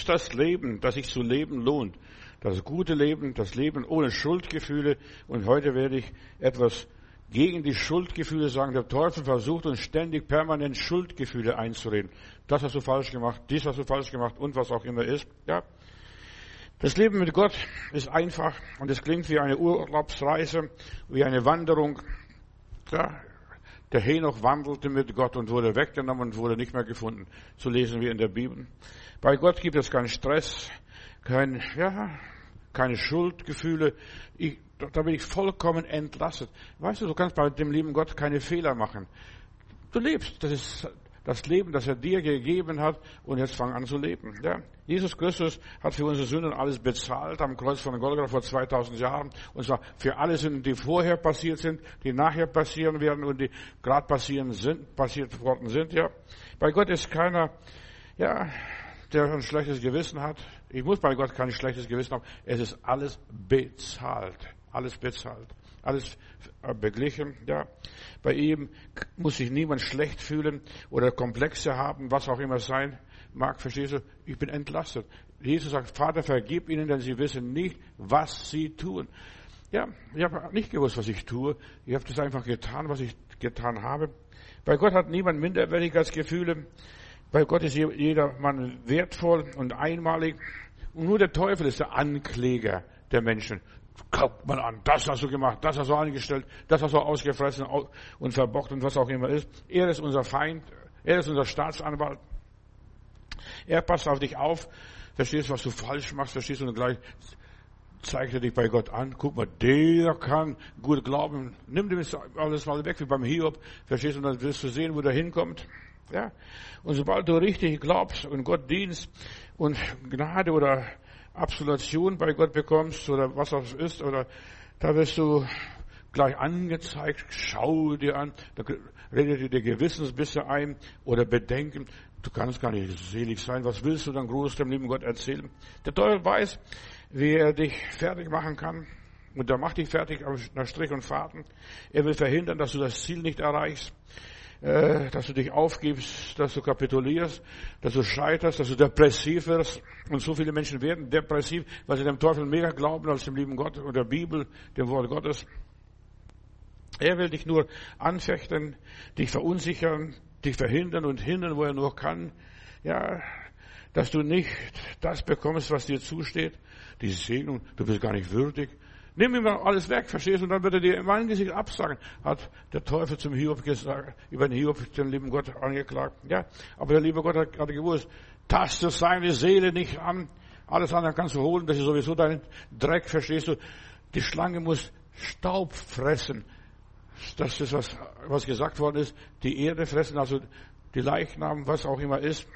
gibst das Leben, das sich zu leben lohnt. Das gute Leben, das Leben ohne Schuldgefühle. Und heute werde ich etwas gegen die Schuldgefühle sagen. Der Teufel versucht uns ständig permanent Schuldgefühle einzureden. Das hast du falsch gemacht, dies hast du falsch gemacht und was auch immer ist. Ja. Das Leben mit Gott ist einfach und es klingt wie eine Urlaubsreise, wie eine Wanderung. Ja, der Henoch wandelte mit Gott und wurde weggenommen und wurde nicht mehr gefunden. So lesen wir in der Bibel. Bei Gott gibt es keinen Stress, kein, ja, keine Schuldgefühle. Ich, da bin ich vollkommen entlastet. Weißt du, du kannst bei dem lieben Gott keine Fehler machen. Du lebst. Das ist das Leben, das er dir gegeben hat und jetzt fang an zu leben. Ja? Jesus Christus hat für unsere Sünden alles bezahlt am Kreuz von Golgatha vor 2000 Jahren und zwar für alle Sünden, die vorher passiert sind, die nachher passieren werden und die gerade passieren sind, passiert worden sind. Ja, bei Gott ist keiner, ja, der ein schlechtes Gewissen hat. Ich muss bei Gott kein schlechtes Gewissen haben. Es ist alles bezahlt, alles bezahlt alles beglichen. Ja. Bei ihm muss sich niemand schlecht fühlen oder Komplexe haben, was auch immer sein mag. Verstehst du? Ich bin entlastet. Jesus sagt, Vater, vergib ihnen, denn sie wissen nicht, was sie tun. Ja, ich habe nicht gewusst, was ich tue. Ich habe das einfach getan, was ich getan habe. Bei Gott hat niemand Minderwertigkeitsgefühle. Bei Gott ist jeder Mann wertvoll und einmalig. Und nur der Teufel ist der Ankläger der Menschen guckt man an, das hast du gemacht, das hast du angestellt, das hast du ausgefressen und verbockt und was auch immer ist. Er ist unser Feind, er ist unser Staatsanwalt. Er passt auf dich auf, verstehst, was du falsch machst, verstehst du, und gleich zeigt er dich bei Gott an. Guck mal, der kann gut glauben. Nimm dem alles mal weg, wie beim Hiob, verstehst du, und dann wirst du sehen, wo der hinkommt. Ja. Und sobald du richtig glaubst und Gott dienst und Gnade oder Absolution bei Gott bekommst oder was auch ist, oder da wirst du gleich angezeigt, schau dir an, da redet dir Gewissensbisse ein oder Bedenken. Du kannst gar nicht selig sein. Was willst du dann groß dem lieben Gott erzählen? Der Teufel weiß, wie er dich fertig machen kann. Und er macht dich fertig nach Strich und Faden. Er will verhindern, dass du das Ziel nicht erreichst. Äh, dass du dich aufgibst, dass du kapitulierst, dass du scheiterst, dass du depressiv wirst. Und so viele Menschen werden depressiv, weil sie dem Teufel mehr glauben als dem lieben Gott und der Bibel, dem Wort Gottes. Er will dich nur anfechten, dich verunsichern, dich verhindern und hindern, wo er nur kann. Ja, dass du nicht das bekommst, was dir zusteht. Diese Segnung, du bist gar nicht würdig. Nimm ihm alles weg, verstehst du? Und dann wird er dir im Angesicht absagen, hat der Teufel zum Hiob gesagt, über den Hiob, den lieben Gott angeklagt. Ja, aber der liebe Gott hat gerade gewusst, taste seine Seele nicht an. Alles andere kannst du holen, das ist sowieso dein Dreck, verstehst du? Die Schlange muss Staub fressen. Das ist was, was gesagt worden ist. Die Erde fressen, also die Leichnam, was auch immer ist.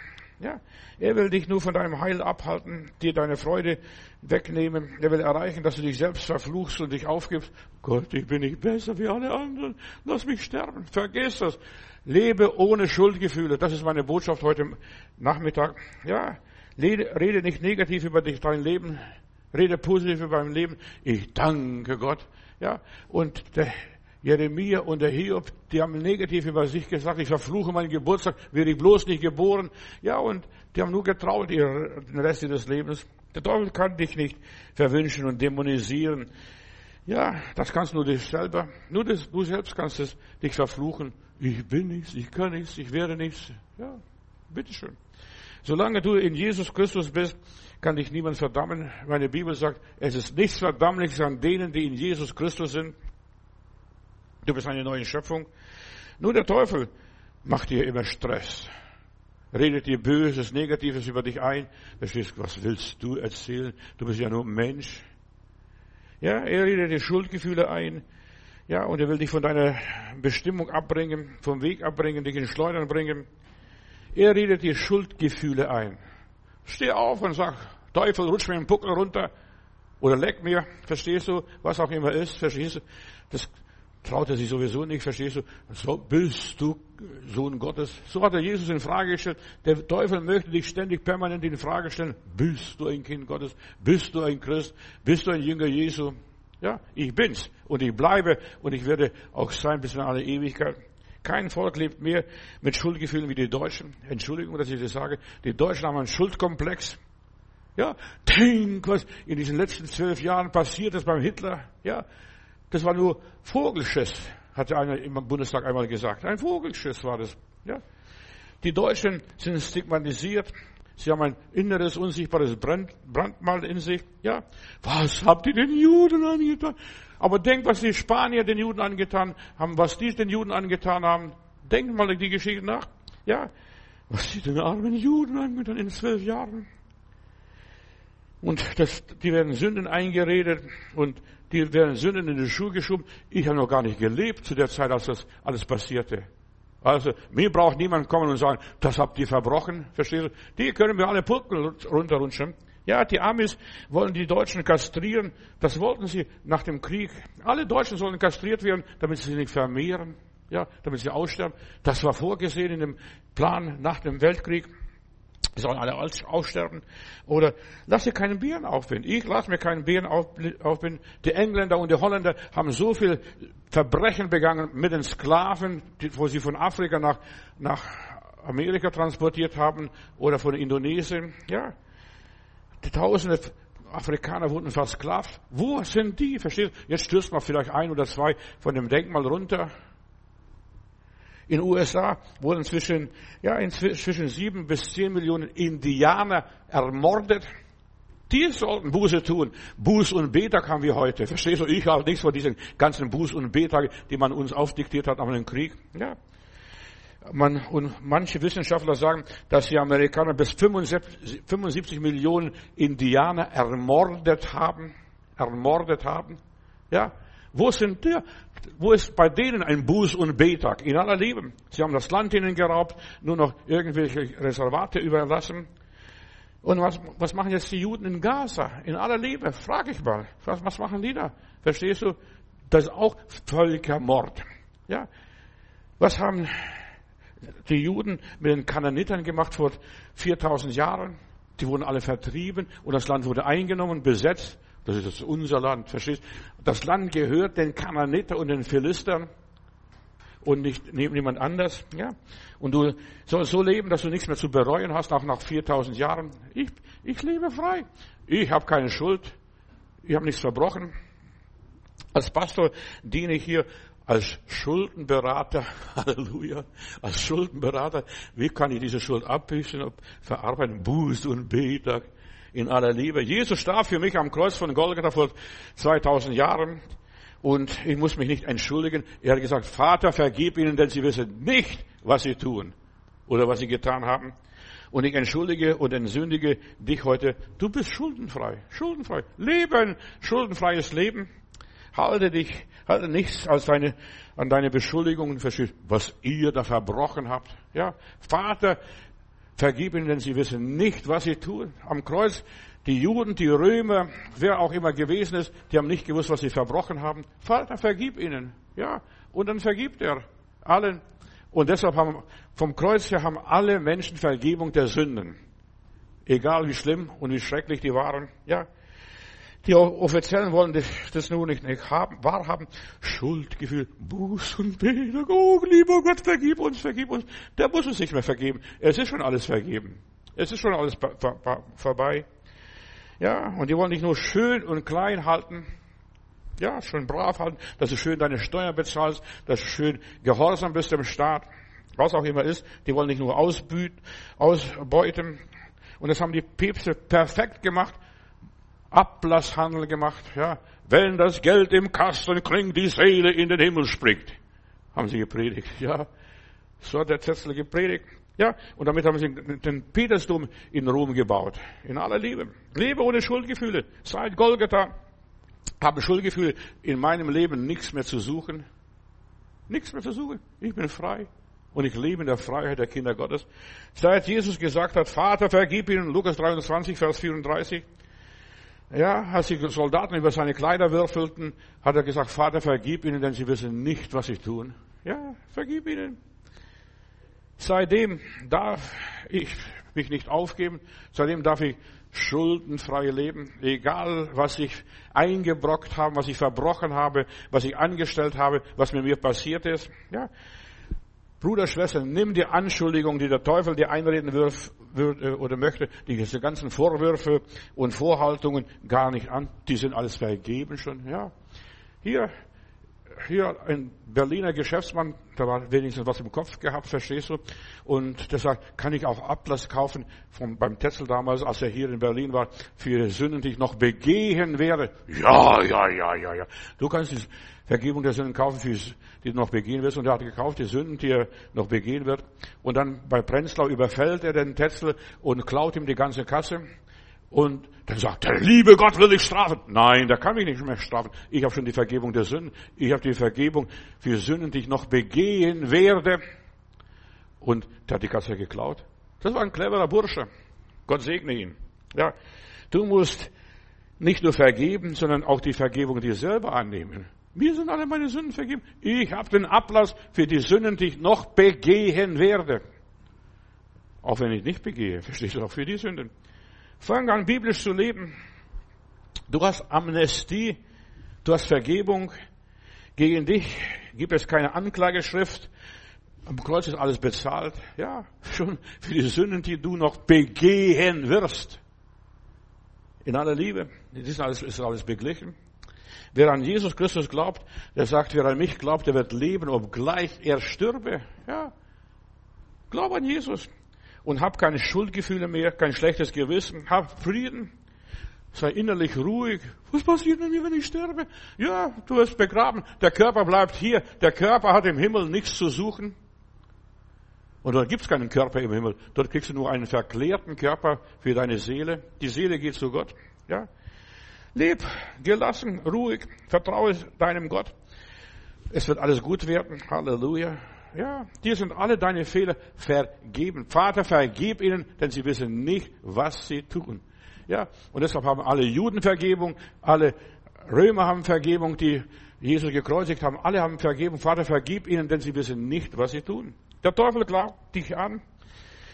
Ja, er will dich nur von deinem Heil abhalten, dir deine Freude wegnehmen. Er will erreichen, dass du dich selbst verfluchst und dich aufgibst. Gott, ich bin nicht besser wie alle anderen. Lass mich sterben. Vergiss das. Lebe ohne Schuldgefühle. Das ist meine Botschaft heute Nachmittag. Ja, rede nicht negativ über dich, dein Leben. Rede positiv über dein Leben. Ich danke Gott. Ja, und der Jeremia und der Hiob, die haben negativ über sich gesagt, ich verfluche meinen Geburtstag, wäre ich bloß nicht geboren. Ja, und die haben nur getraut den Rest ihres Lebens. Der Teufel kann dich nicht verwünschen und dämonisieren. Ja, das kannst nur dich selber. Nur das, du selbst kannst es dich verfluchen. Ich bin nichts, ich kann nichts, ich werde nichts. Ja, bitteschön. Solange du in Jesus Christus bist, kann dich niemand verdammen. Meine Bibel sagt, es ist nichts Verdammliches an denen, die in Jesus Christus sind. Du bist eine neue Schöpfung. Nur der Teufel macht dir immer Stress. Redet dir Böses, Negatives über dich ein. Verstehst, was willst du erzählen? Du bist ja nur Mensch. Ja, er redet dir Schuldgefühle ein. Ja, und er will dich von deiner Bestimmung abbringen, vom Weg abbringen, dich in Schleudern bringen. Er redet dir Schuldgefühle ein. Steh auf und sag, Teufel, rutsch mir den Puckel runter. Oder leck mir, verstehst du, was auch immer ist, verstehst du? Das traut er sich sowieso nicht, verstehst du? So bist du Sohn Gottes. So hat er Jesus in Frage gestellt. Der Teufel möchte dich ständig permanent in Frage stellen. Bist du ein Kind Gottes? Bist du ein Christ? Bist du ein Jünger Jesu? Ja, ich bin's. Und ich bleibe und ich werde auch sein bis in alle Ewigkeit. Kein Volk lebt mehr mit Schuldgefühlen wie die Deutschen. Entschuldigung, dass ich das sage. Die Deutschen haben einen Schuldkomplex. Ja, denk, was in diesen letzten zwölf Jahren passiert ist beim Hitler. Ja, das war nur Vogelschiss, hatte einer im Bundestag einmal gesagt. Ein Vogelschiss war das. Ja. Die Deutschen sind stigmatisiert. Sie haben ein inneres, unsichtbares Brandmal in sich. Ja. Was habt ihr den Juden angetan? Aber denk, was die Spanier den Juden angetan haben, was die den Juden angetan haben. Denkt mal die Geschichte nach. Ja. Was sie den armen Juden angetan in zwölf Jahren. Und das, die werden Sünden eingeredet und die werden Sünden in die Schuhe geschoben. Ich habe noch gar nicht gelebt zu der Zeit, als das alles passierte. Also, mir braucht niemand kommen und sagen, das habt ihr verbrochen. Verstehst du? Die können wir alle Pulken runterrutschen. Ja, die Amis wollen die Deutschen kastrieren. Das wollten sie nach dem Krieg. Alle Deutschen sollen kastriert werden, damit sie sich nicht vermehren. Ja, damit sie aussterben. Das war vorgesehen in dem Plan nach dem Weltkrieg. Die sollen alle aussterben. Oder lass dir keinen Bären aufbinden. Ich lasse mir keinen Bären aufbinden. Die Engländer und die Holländer haben so viel Verbrechen begangen mit den Sklaven, wo sie von Afrika nach, nach Amerika transportiert haben oder von Indonesien. Ja. Die Tausende Afrikaner wurden versklavt. Wo sind die? Verstehst du? Jetzt stürzt man vielleicht ein oder zwei von dem Denkmal runter. In den USA wurden zwischen, ja, zwischen sieben bis zehn Millionen Indianer ermordet. Die sollten Buße tun. Buß- und Betag haben wir heute. Verstehst du? Ich habe nichts von diesen ganzen Buß- und Betag, die man uns aufdiktiert hat nach dem Krieg. Ja. Man, und manche Wissenschaftler sagen, dass die Amerikaner bis 75, 75 Millionen Indianer ermordet haben. Ermordet haben. Ja. Wo sind die? Wo ist bei denen ein Buß- und Betag? In aller Liebe. Sie haben das Land ihnen geraubt, nur noch irgendwelche Reservate überlassen. Und was, was machen jetzt die Juden in Gaza? In aller Liebe, frage ich mal. Was, was machen die da? Verstehst du? Das ist auch Völkermord. Ja. Was haben die Juden mit den Kananitern gemacht vor 4000 Jahren? Die wurden alle vertrieben und das Land wurde eingenommen, besetzt. Das ist unser Land, verstehst? Das Land gehört den Kananiter und den Philistern und nicht niemand anders, ja? Und du sollst so leben, dass du nichts mehr zu bereuen hast, auch nach 4000 Jahren. Ich, ich lebe frei. Ich habe keine Schuld. Ich habe nichts verbrochen. Als Pastor diene ich hier als Schuldenberater, Halleluja, als Schuldenberater. Wie kann ich diese Schuld abbüßen, verarbeiten, Buß und Betag? In aller Liebe. Jesus starb für mich am Kreuz von Golgatha vor 2000 Jahren. Und ich muss mich nicht entschuldigen. Er hat gesagt, Vater, vergib ihnen, denn sie wissen nicht, was sie tun oder was sie getan haben. Und ich entschuldige und entsündige dich heute. Du bist schuldenfrei. Schuldenfrei. Leben. Schuldenfreies Leben. Halte dich, halte nichts als deine, an deine Beschuldigungen, was ihr da verbrochen habt. Ja. Vater, Vergib ihnen, denn sie wissen nicht, was sie tun. Am Kreuz, die Juden, die Römer, wer auch immer gewesen ist, die haben nicht gewusst, was sie verbrochen haben. Vater, vergib ihnen. Ja. Und dann vergibt er allen. Und deshalb haben, vom Kreuz her haben alle Menschen Vergebung der Sünden. Egal wie schlimm und wie schrecklich die waren. Ja. Die Offiziellen wollen das nur nicht, haben, wahrhaben. Schuldgefühl, Buß und Bete. Oh, lieber Gott, vergib uns, vergib uns. Der muss uns nicht mehr vergeben. Es ist schon alles vergeben. Es ist schon alles vorbei. Ja, und die wollen dich nur schön und klein halten. Ja, schön brav halten, dass du schön deine Steuern bezahlst, dass du schön gehorsam bist dem Staat. Was auch immer ist. Die wollen dich nur ausbeuten. Und das haben die Päpste perfekt gemacht. Ablasshandel gemacht, ja. Wenn das Geld im Kasten klingt, die Seele in den Himmel springt. Haben sie gepredigt, ja. So hat der Zetzel gepredigt. Ja, und damit haben sie den Petersdom in Rom gebaut. In aller Liebe. Lebe ohne Schuldgefühle. Seit Golgatha habe Schuldgefühle in meinem Leben nichts mehr zu suchen. Nichts mehr zu suchen. Ich bin frei. Und ich lebe in der Freiheit der Kinder Gottes. Seit Jesus gesagt hat, Vater, vergib ihnen, Lukas 23, Vers 34, ja, als die Soldaten über seine Kleider würfelten, hat er gesagt, Vater, vergib ihnen, denn sie wissen nicht, was sie tun. Ja, vergib ihnen. Seitdem darf ich mich nicht aufgeben, seitdem darf ich schuldenfrei leben, egal was ich eingebrockt habe, was ich verbrochen habe, was ich angestellt habe, was mit mir passiert ist. Ja, Bruder, Schwester, nimm die Anschuldigung, die der Teufel dir einreden wirf, wird, äh, oder möchte, diese ganzen Vorwürfe und Vorhaltungen gar nicht an. Die sind alles vergeben schon, ja. Hier, hier ein Berliner Geschäftsmann, der war wenigstens was im Kopf gehabt, verstehst du? Und sagt, kann ich auch Ablass kaufen vom, beim Tetzel damals, als er hier in Berlin war, für Sünden, die ich noch begehen werde? Ja, ja, ja, ja, ja. Du kannst die Vergebung der Sünden kaufen, für die du noch begehen wirst. Und er hat gekauft die Sünden, die er noch begehen wird. Und dann bei Prenzlau überfällt er den Tetzel und klaut ihm die ganze Kasse. Und dann sagt der liebe Gott will dich strafen. Nein, der kann mich nicht mehr strafen. Ich habe schon die Vergebung der Sünden. Ich habe die Vergebung für Sünden, die ich noch begehen werde. Und der hat die Kasse geklaut. Das war ein cleverer Bursche. Gott segne ihn. Ja, du musst nicht nur vergeben, sondern auch die Vergebung dir selber annehmen. Mir sind alle meine Sünden vergeben. Ich habe den Ablass für die Sünden, die ich noch begehen werde. Auch wenn ich nicht begehe, verstehst du auch für die Sünden. Fang an, biblisch zu leben. Du hast Amnestie, du hast Vergebung. Gegen dich gibt es keine Anklageschrift. Am Kreuz ist alles bezahlt. Ja, schon für die Sünden, die du noch begehen wirst. In aller Liebe. Das ist alles, ist alles beglichen. Wer an Jesus Christus glaubt, der sagt, wer an mich glaubt, der wird leben, obgleich er stürbe. Ja. Glaub an Jesus und hab keine Schuldgefühle mehr, kein schlechtes Gewissen, hab Frieden, sei innerlich ruhig. Was passiert mit mir, wenn ich sterbe? Ja, du wirst begraben. Der Körper bleibt hier. Der Körper hat im Himmel nichts zu suchen. Und dort gibt's keinen Körper im Himmel. Dort kriegst du nur einen verklärten Körper für deine Seele. Die Seele geht zu Gott. Ja. Leb gelassen, ruhig, vertraue deinem Gott. Es wird alles gut werden. Halleluja. Ja, dir sind alle deine Fehler vergeben. Vater, vergib ihnen, denn sie wissen nicht, was sie tun. Ja, und deshalb haben alle Juden Vergebung, alle Römer haben Vergebung, die Jesus gekreuzigt haben, alle haben Vergebung. Vater, vergib ihnen, denn sie wissen nicht, was sie tun. Der Teufel glaubt dich an.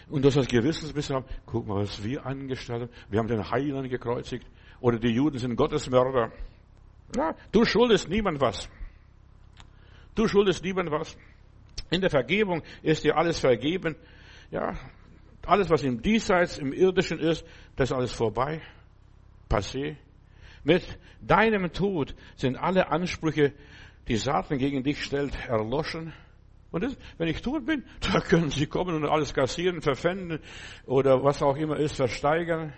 Und das als Gewissensbiss haben, guck mal, was wir angestellt haben. Wir haben den Heiland gekreuzigt. Oder die Juden sind Gottesmörder. Ja, du schuldest niemand was. Du schuldest niemand was. In der Vergebung ist dir alles vergeben. Ja, alles, was im Diesseits, im Irdischen ist, das ist alles vorbei. Passé. Mit deinem Tod sind alle Ansprüche, die Satan gegen dich stellt, erloschen. Und das, wenn ich tot bin, da können sie kommen und alles kassieren, verpfänden oder was auch immer ist, versteigern.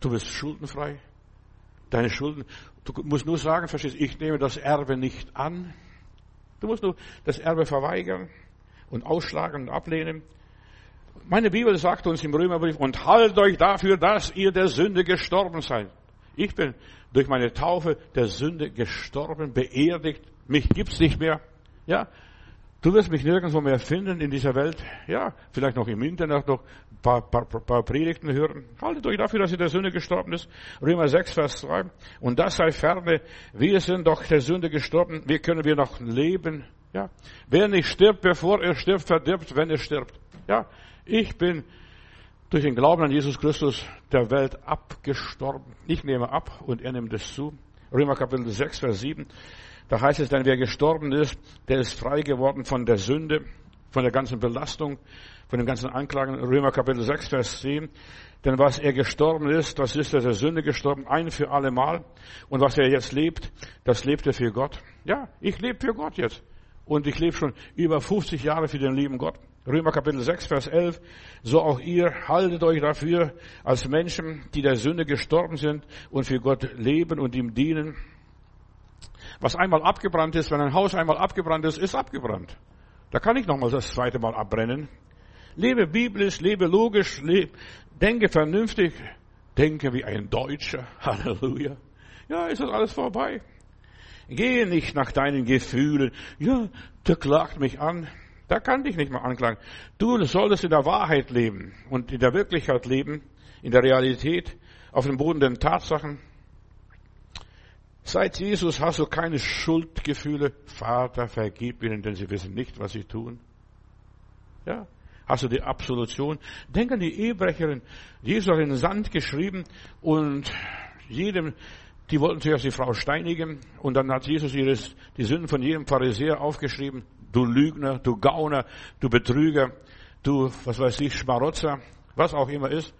Du bist schuldenfrei. Deine Schulden, du musst nur sagen, verstehst, ich nehme das Erbe nicht an. Du musst nur das Erbe verweigern und ausschlagen und ablehnen. Meine Bibel sagt uns im Römerbrief, und haltet euch dafür, dass ihr der Sünde gestorben seid. Ich bin durch meine Taufe der Sünde gestorben, beerdigt. Mich gibt's nicht mehr. Ja, Du wirst mich nirgendwo mehr finden in dieser Welt. Ja, vielleicht noch im Internet noch ein paar, paar, paar Predigten hören. Haltet euch dafür, dass ihr der Sünde gestorben ist. Römer 6, Vers 2. Und das sei ferne. Wir sind doch der Sünde gestorben. Wie können wir noch leben? Ja. Wer nicht stirbt, bevor er stirbt, verdirbt, wenn er stirbt. Ja. Ich bin durch den Glauben an Jesus Christus der Welt abgestorben. Ich nehme ab und er nimmt es zu. Römer Kapitel 6, Vers 7. Da heißt es dann, wer gestorben ist, der ist frei geworden von der Sünde, von der ganzen Belastung, von den ganzen Anklagen. Römer Kapitel 6, Vers 10. Denn was er gestorben ist, das ist er der Sünde gestorben, ein für alle Mal. Und was er jetzt lebt, das lebt er für Gott. Ja, ich lebe für Gott jetzt. Und ich lebe schon über 50 Jahre für den lieben Gott. Römer Kapitel 6, Vers 11. So auch ihr haltet euch dafür als Menschen, die der Sünde gestorben sind und für Gott leben und ihm dienen. Was einmal abgebrannt ist, wenn ein Haus einmal abgebrannt ist, ist abgebrannt. Da kann ich nochmal das zweite Mal abbrennen. Lebe biblisch, lebe logisch, lebe, denke vernünftig, denke wie ein Deutscher. Halleluja. Ja, ist das alles vorbei. Gehe nicht nach deinen Gefühlen. Ja, der klagt mich an. Da kann dich nicht mehr anklagen. Du solltest in der Wahrheit leben und in der Wirklichkeit leben, in der Realität, auf dem Boden der Tatsachen. Seit Jesus hast du keine Schuldgefühle. Vater, vergib ihnen, denn sie wissen nicht, was sie tun. Ja. Hast du die Absolution? Denk an die Ehebrecherin. Jesus hat in den Sand geschrieben und jedem, die wollten zuerst die Frau steinigen und dann hat Jesus ihres, die Sünden von jedem Pharisäer aufgeschrieben. du Lügner, du Gauner, du Betrüger, du, was weiß ich, Schmarotzer, was auch immer ist.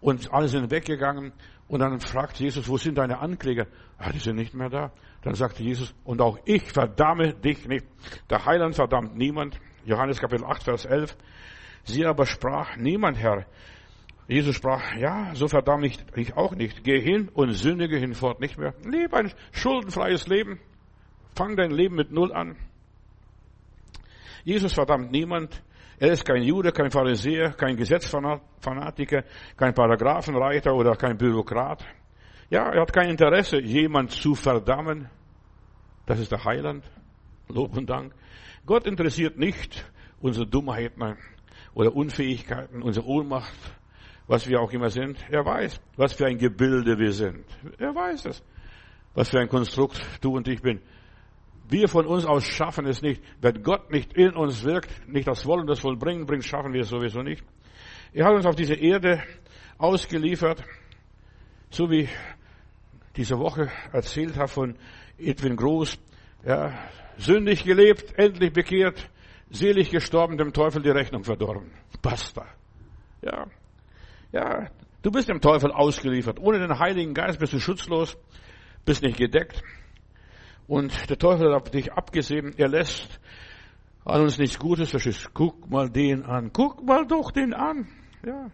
Und alle sind weggegangen. Und dann fragt Jesus, wo sind deine Ankläger? Ah, die sind nicht mehr da. Dann sagte Jesus, und auch ich verdamme dich nicht. Der Heiland verdammt niemand. Johannes Kapitel 8, Vers 11. Sie aber sprach, niemand Herr. Jesus sprach, ja, so verdamme ich dich auch nicht. Geh hin und sündige hinfort nicht mehr. Lebe ein schuldenfreies Leben. Fang dein Leben mit Null an. Jesus verdammt niemand. Er ist kein Jude, kein Pharisäer, kein Gesetzfanatiker, kein Paragraphenreiter oder kein Bürokrat. Ja, er hat kein Interesse, jemand zu verdammen. Das ist der Heiland. Lob und Dank. Gott interessiert nicht unsere Dummheiten oder Unfähigkeiten, unsere Ohnmacht, was wir auch immer sind. Er weiß, was für ein Gebilde wir sind. Er weiß es. Was für ein Konstrukt du und ich bin. Wir von uns aus schaffen es nicht. Wenn Gott nicht in uns wirkt, nicht das Wollen, das Vollbringen bringt, schaffen wir es sowieso nicht. Er hat uns auf diese Erde ausgeliefert, so wie diese Woche erzählt hat von Edwin Groß, ja, sündig gelebt, endlich bekehrt, selig gestorben, dem Teufel die Rechnung verdorben. Basta. Ja. Ja, du bist dem Teufel ausgeliefert. Ohne den Heiligen Geist bist du schutzlos, bist nicht gedeckt. Und der Teufel hat dich abgesehen. Er lässt an uns nichts Gutes. Verstehst? Guck mal den an. Guck mal doch den an. Ja.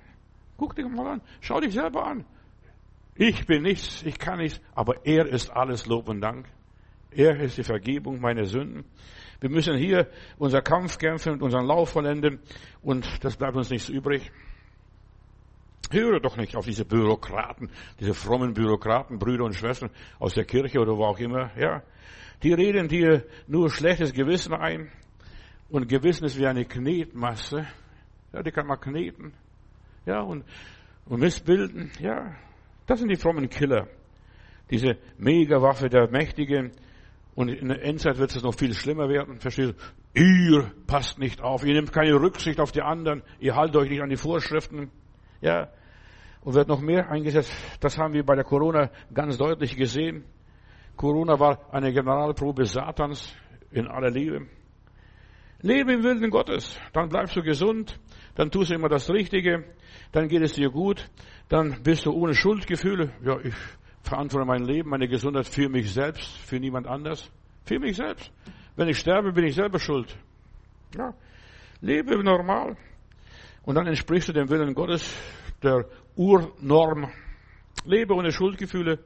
Guck dich mal an. Schau dich selber an. Ich bin nichts, ich kann nichts, aber er ist alles Lob und Dank. Er ist die Vergebung meiner Sünden. Wir müssen hier unser Kampf kämpfen und unseren Lauf vollenden und das bleibt uns nichts übrig. Höre doch nicht auf diese Bürokraten, diese frommen Bürokraten, Brüder und Schwestern aus der Kirche oder wo auch immer. Ja, die reden dir nur schlechtes Gewissen ein und Gewissen ist wie eine Knetmasse. Ja, die kann man kneten. Ja, und, und missbilden. Ja, das sind die frommen Killer. Diese Megawaffe der Mächtigen. Und in der Endzeit wird es noch viel schlimmer werden. Verstehst du? Ihr passt nicht auf. Ihr nehmt keine Rücksicht auf die anderen. Ihr haltet euch nicht an die Vorschriften. Ja. Und wird noch mehr eingesetzt. Das haben wir bei der Corona ganz deutlich gesehen. Corona war eine Generalprobe Satans in aller Liebe. Lebe im Willen Gottes, dann bleibst du gesund, dann tust du immer das Richtige, dann geht es dir gut, dann bist du ohne Schuldgefühle. Ja, ich verantworte mein Leben, meine Gesundheit für mich selbst, für niemand anders, für mich selbst. Wenn ich sterbe, bin ich selber schuld. Ja, lebe normal. Und dann entsprichst du dem Willen Gottes, der Urnorm. Lebe ohne Schuldgefühle.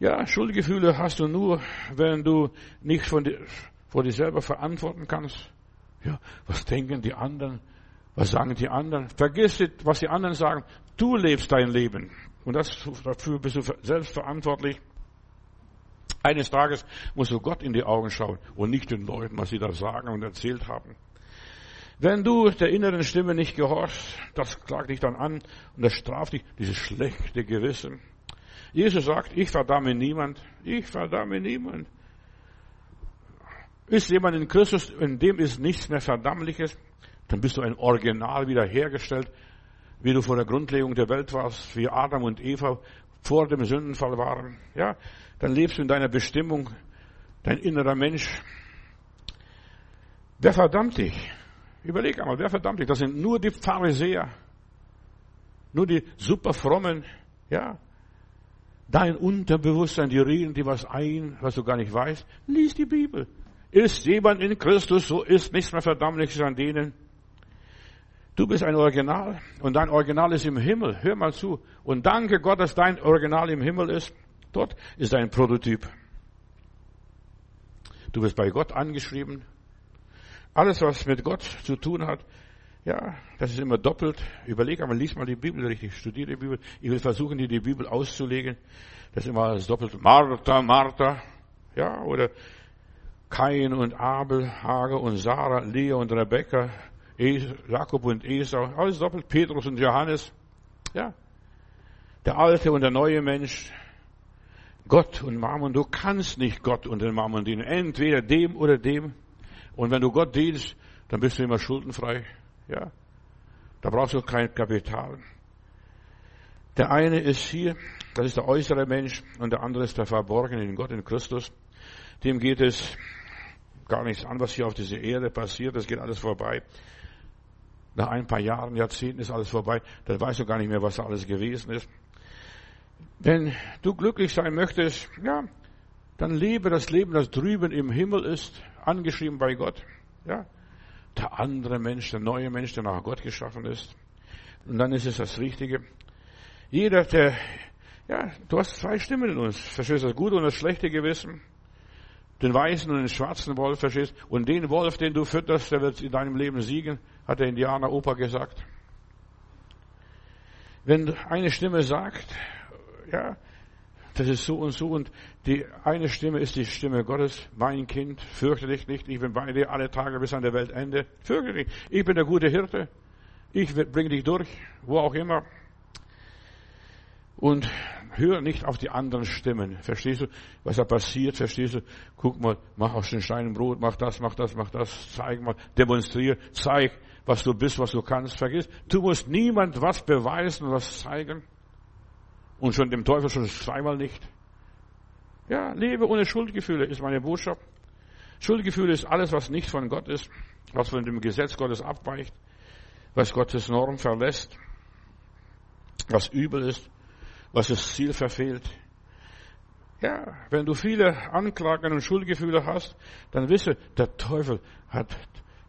Ja, Schuldgefühle hast du nur, wenn du nicht von dir, vor dir selber verantworten kannst. Ja, was denken die anderen? Was sagen die anderen? Vergiss nicht, was die anderen sagen. Du lebst dein Leben. Und das, dafür bist du selbst verantwortlich. Eines Tages musst du Gott in die Augen schauen und nicht den Leuten, was sie da sagen und erzählt haben. Wenn du der inneren Stimme nicht gehorchst, das klagt dich dann an und das straft dich, dieses schlechte Gewissen. Jesus sagt, ich verdamme niemand, ich verdamme niemand. Ist jemand in Christus, in dem ist nichts mehr Verdammliches, dann bist du ein Original wiederhergestellt, wie du vor der Grundlegung der Welt warst, wie Adam und Eva vor dem Sündenfall waren. Ja, dann lebst du in deiner Bestimmung, dein innerer Mensch. Wer verdammt dich? Überleg einmal, wer verdammt dich? Das sind nur die Pharisäer, nur die superfrommen, ja. Dein Unterbewusstsein, die reden dir was ein, was du gar nicht weißt. Lies die Bibel. Ist jemand in Christus, so ist nichts mehr Verdammliches an denen. Du bist ein Original und dein Original ist im Himmel. Hör mal zu. Und danke Gott, dass dein Original im Himmel ist. Dort ist dein Prototyp. Du wirst bei Gott angeschrieben. Alles, was mit Gott zu tun hat, ja, das ist immer doppelt. Überleg einmal, lies mal die Bibel richtig, studiere die Bibel. Ich will versuchen, dir die Bibel auszulegen. Das ist immer alles doppelt. Martha, Martha, ja, oder Kain und Abel, Hager und Sarah, Lea und Rebekka, Jakob und Esau, alles doppelt, Petrus und Johannes, ja. Der alte und der neue Mensch, Gott und Mammon, du kannst nicht Gott und den Mammon dienen, entweder dem oder dem. Und wenn du Gott dienst, dann bist du immer schuldenfrei. Ja, da brauchst du kein Kapital. Der eine ist hier, das ist der äußere Mensch, und der andere ist der Verborgene in Gott, in Christus. Dem geht es gar nichts an, was hier auf dieser Erde passiert. Das geht alles vorbei. Nach ein paar Jahren, Jahrzehnten ist alles vorbei. Dann weißt du gar nicht mehr, was alles gewesen ist. Wenn du glücklich sein möchtest, ja, dann lebe das Leben, das drüben im Himmel ist, angeschrieben bei Gott. Ja, der andere Mensch, der neue Mensch, der nach Gott geschaffen ist. Und dann ist es das Richtige. Jeder, der, ja, du hast zwei Stimmen in uns. Verstehst du das gute und das schlechte Gewissen? Den weißen und den schwarzen Wolf, verstehst Und den Wolf, den du fütterst, der wird in deinem Leben siegen, hat der Indianer Opa gesagt. Wenn eine Stimme sagt, ja, das ist so und so und die eine Stimme ist die Stimme Gottes, mein Kind, fürchte dich nicht, ich bin bei dir alle Tage bis an der Weltende, fürchte dich, ich bin der gute Hirte, ich bringe dich durch, wo auch immer. Und hör nicht auf die anderen Stimmen. Verstehst du, was da passiert? Verstehst du? Guck mal, mach aus den Steinen Brot, mach das, mach das, mach das, zeig mal, demonstriere, zeig, was du bist, was du kannst. Vergiss, du musst niemand was beweisen, was zeigen. Und schon dem Teufel schon zweimal nicht. Ja, lebe ohne Schuldgefühle ist meine Botschaft. Schuldgefühle ist alles, was nicht von Gott ist, was von dem Gesetz Gottes abweicht, was Gottes Norm verlässt, was übel ist, was das Ziel verfehlt. Ja, wenn du viele Anklagen und Schuldgefühle hast, dann wisse, der Teufel hat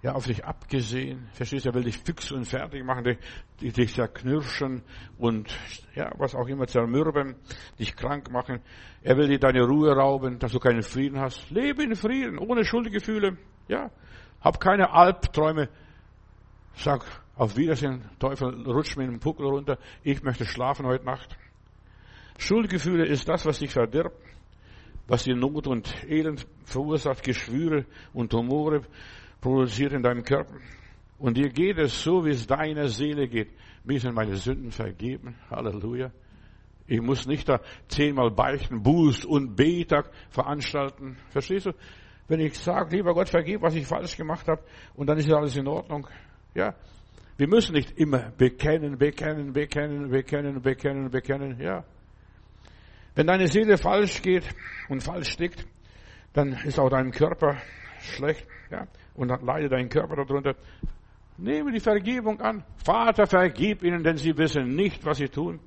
ja, auf dich abgesehen. Verstehst du? Er will dich fix und fertig machen, dich, dich zerknirschen und, ja, was auch immer zermürben, dich krank machen. Er will dir deine Ruhe rauben, dass du keinen Frieden hast. Lebe in Frieden, ohne Schuldgefühle. Ja. Hab keine Albträume. Sag, auf Wiedersehen, Teufel, rutsch mir den Puckel runter. Ich möchte schlafen heute Nacht. Schuldgefühle ist das, was dich verdirbt, was dir Not und Elend verursacht, Geschwüre und Tumore produziert in deinem Körper. Und dir geht es so, wie es deiner Seele geht. Mir sind meine Sünden vergeben. Halleluja. Ich muss nicht da zehnmal beichten, Buß und Betag veranstalten. Verstehst du? Wenn ich sage, lieber Gott, vergib, was ich falsch gemacht habe, und dann ist alles in Ordnung. Ja. Wir müssen nicht immer bekennen, bekennen, bekennen, bekennen, bekennen, bekennen. Ja. Wenn deine Seele falsch geht und falsch stickt, dann ist auch dein Körper schlecht. Ja und dann leidet dein Körper darunter. Nehme die Vergebung an. Vater, vergib ihnen, denn sie wissen nicht, was sie tun.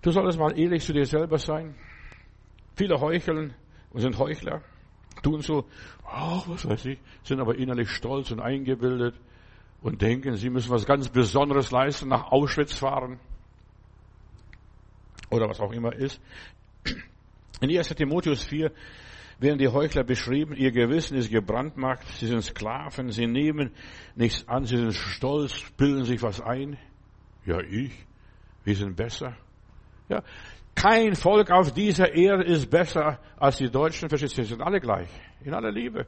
Du solltest mal ehrlich zu dir selber sein. Viele heucheln und sind Heuchler, tun so, ach, was weiß ich, sind aber innerlich stolz und eingebildet und denken, sie müssen was ganz Besonderes leisten, nach Auschwitz fahren oder was auch immer ist. In 1. Timotheus 4 werden die Heuchler beschrieben, ihr Gewissen ist gebrandmarkt, sie sind Sklaven, sie nehmen nichts an, sie sind stolz, bilden sich was ein. Ja, ich, wir sind besser. Ja, kein Volk auf dieser Erde ist besser als die Deutschen, verstehst sie sind alle gleich, in aller Liebe.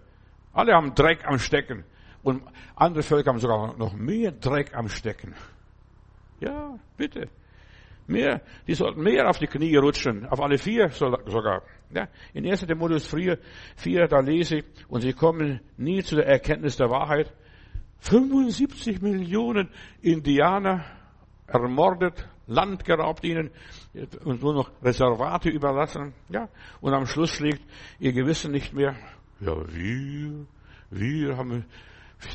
Alle haben Dreck am Stecken. Und andere Völker haben sogar noch mehr Dreck am Stecken. Ja, bitte. Mehr, die sollten mehr auf die Knie rutschen, auf alle vier sogar. Ja, in 1. Timotheus 4, 4, da lese ich, und sie kommen nie zu der Erkenntnis der Wahrheit. 75 Millionen Indianer ermordet, Land geraubt ihnen und nur noch Reservate überlassen. Ja, und am Schluss schlägt ihr Gewissen nicht mehr. Ja, wir, wir haben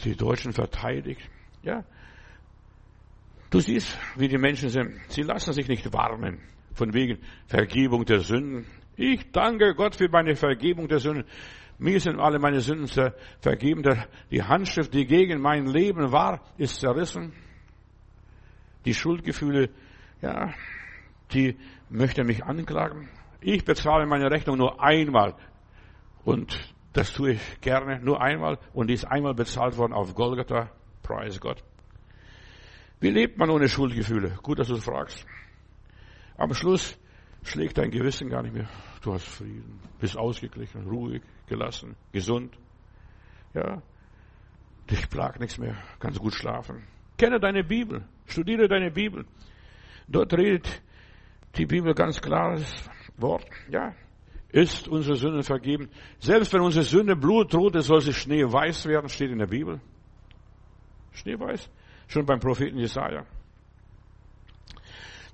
die Deutschen verteidigt. Ja, Du siehst, wie die Menschen sind. Sie lassen sich nicht warnen von wegen Vergebung der Sünden. Ich danke Gott für meine Vergebung der Sünden. Mir sind alle meine Sünden vergeben. Die Handschrift, die gegen mein Leben war, ist zerrissen. Die Schuldgefühle, ja, die möchten mich anklagen. Ich bezahle meine Rechnung nur einmal. Und das tue ich gerne, nur einmal. Und die ist einmal bezahlt worden auf Golgatha. Preis Gott. Wie lebt man ohne Schuldgefühle? Gut, dass du es fragst. Am Schluss schlägt dein Gewissen gar nicht mehr. Du hast Frieden, bist ausgeglichen, ruhig, gelassen, gesund. Ja, dich plagt nichts mehr, kannst gut schlafen. Kenne deine Bibel, studiere deine Bibel. Dort redet die Bibel ganz klares Wort. Ja, ist unsere Sünde vergeben. Selbst wenn unsere Sünde blutrot ist, soll sie schneeweiß werden, steht in der Bibel. Schneeweiß. Schon beim Propheten Jesaja.